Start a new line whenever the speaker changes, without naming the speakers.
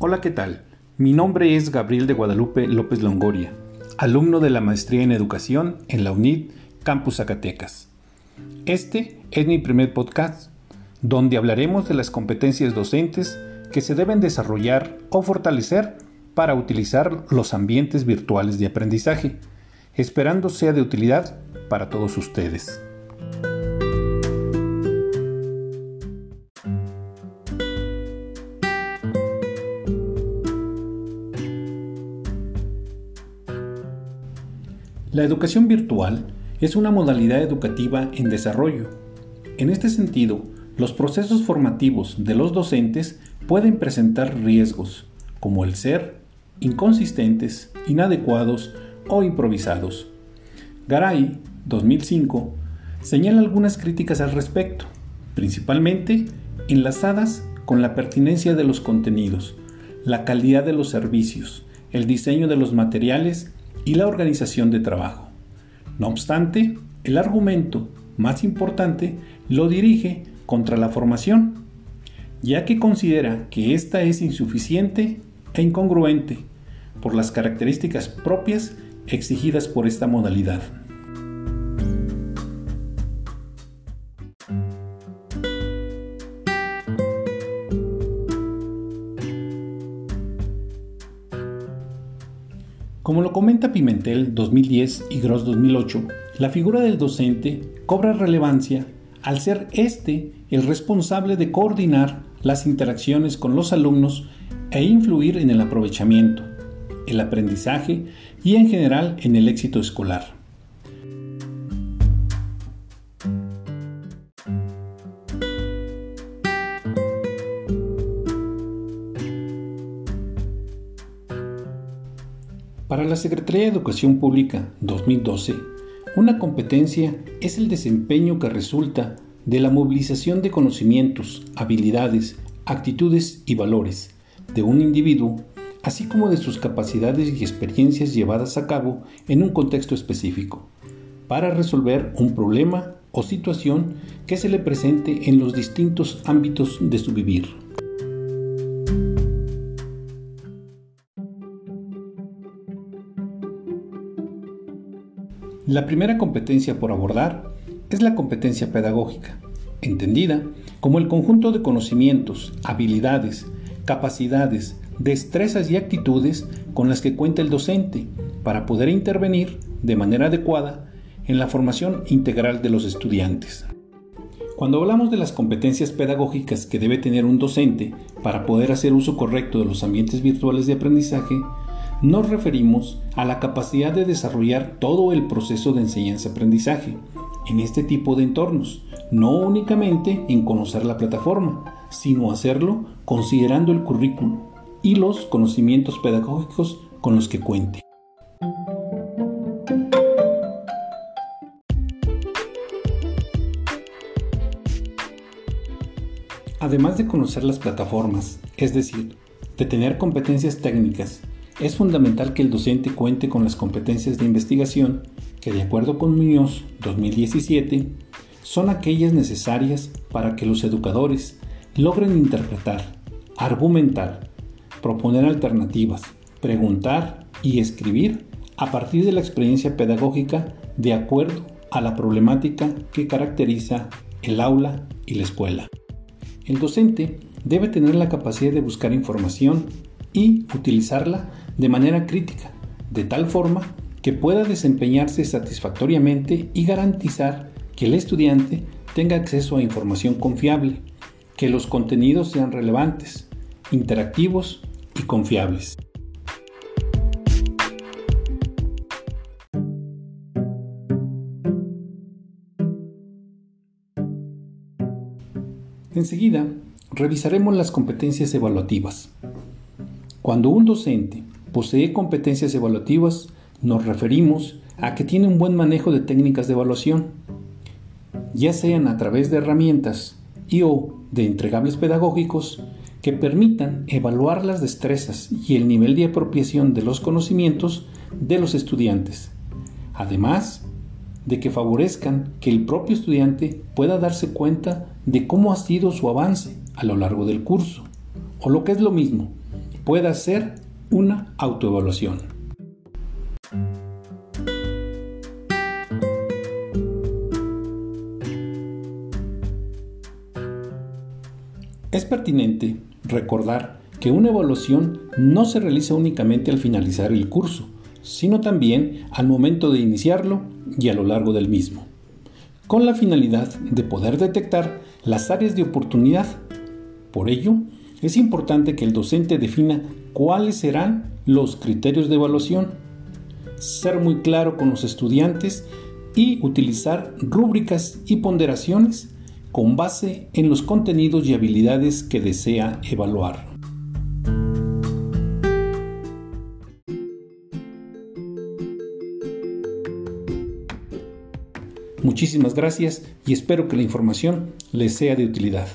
Hola, ¿qué tal? Mi nombre es Gabriel de Guadalupe López Longoria, alumno de la Maestría en Educación en la UNID Campus Zacatecas. Este es mi primer podcast donde hablaremos de las competencias docentes que se deben desarrollar o fortalecer para utilizar los ambientes virtuales de aprendizaje, esperando sea de utilidad para todos ustedes. La educación virtual es una modalidad educativa en desarrollo. En este sentido, los procesos formativos de los docentes pueden presentar riesgos, como el ser inconsistentes, inadecuados o improvisados. Garay, 2005, señala algunas críticas al respecto, principalmente enlazadas con la pertinencia de los contenidos, la calidad de los servicios, el diseño de los materiales y la organización de trabajo. No obstante, el argumento más importante lo dirige contra la formación, ya que considera que ésta es insuficiente e incongruente por las características propias exigidas por esta modalidad. Como lo comenta Pimentel 2010 y Gross 2008, la figura del docente cobra relevancia al ser éste el responsable de coordinar las interacciones con los alumnos e influir en el aprovechamiento, el aprendizaje y en general en el éxito escolar. Para la Secretaría de Educación Pública 2012, una competencia es el desempeño que resulta de la movilización de conocimientos, habilidades, actitudes y valores de un individuo, así como de sus capacidades y experiencias llevadas a cabo en un contexto específico, para resolver un problema o situación que se le presente en los distintos ámbitos de su vivir. La primera competencia por abordar es la competencia pedagógica, entendida como el conjunto de conocimientos, habilidades, capacidades, destrezas y actitudes con las que cuenta el docente para poder intervenir de manera adecuada en la formación integral de los estudiantes. Cuando hablamos de las competencias pedagógicas que debe tener un docente para poder hacer uso correcto de los ambientes virtuales de aprendizaje, nos referimos a la capacidad de desarrollar todo el proceso de enseñanza-aprendizaje en este tipo de entornos, no únicamente en conocer la plataforma, sino hacerlo considerando el currículo y los conocimientos pedagógicos con los que cuente. Además de conocer las plataformas, es decir, de tener competencias técnicas es fundamental que el docente cuente con las competencias de investigación que, de acuerdo con Muñoz 2017, son aquellas necesarias para que los educadores logren interpretar, argumentar, proponer alternativas, preguntar y escribir a partir de la experiencia pedagógica de acuerdo a la problemática que caracteriza el aula y la escuela. El docente debe tener la capacidad de buscar información y utilizarla de manera crítica, de tal forma que pueda desempeñarse satisfactoriamente y garantizar que el estudiante tenga acceso a información confiable, que los contenidos sean relevantes, interactivos y confiables. Enseguida, revisaremos las competencias evaluativas. Cuando un docente posee competencias evaluativas, nos referimos a que tiene un buen manejo de técnicas de evaluación, ya sean a través de herramientas y o de entregables pedagógicos que permitan evaluar las destrezas y el nivel de apropiación de los conocimientos de los estudiantes, además de que favorezcan que el propio estudiante pueda darse cuenta de cómo ha sido su avance a lo largo del curso, o lo que es lo mismo, pueda hacer una autoevaluación. Es pertinente recordar que una evaluación no se realiza únicamente al finalizar el curso, sino también al momento de iniciarlo y a lo largo del mismo, con la finalidad de poder detectar las áreas de oportunidad. Por ello, es importante que el docente defina cuáles serán los criterios de evaluación, ser muy claro con los estudiantes y utilizar rúbricas y ponderaciones con base en los contenidos y habilidades que desea evaluar. Muchísimas gracias y espero que la información les sea de utilidad.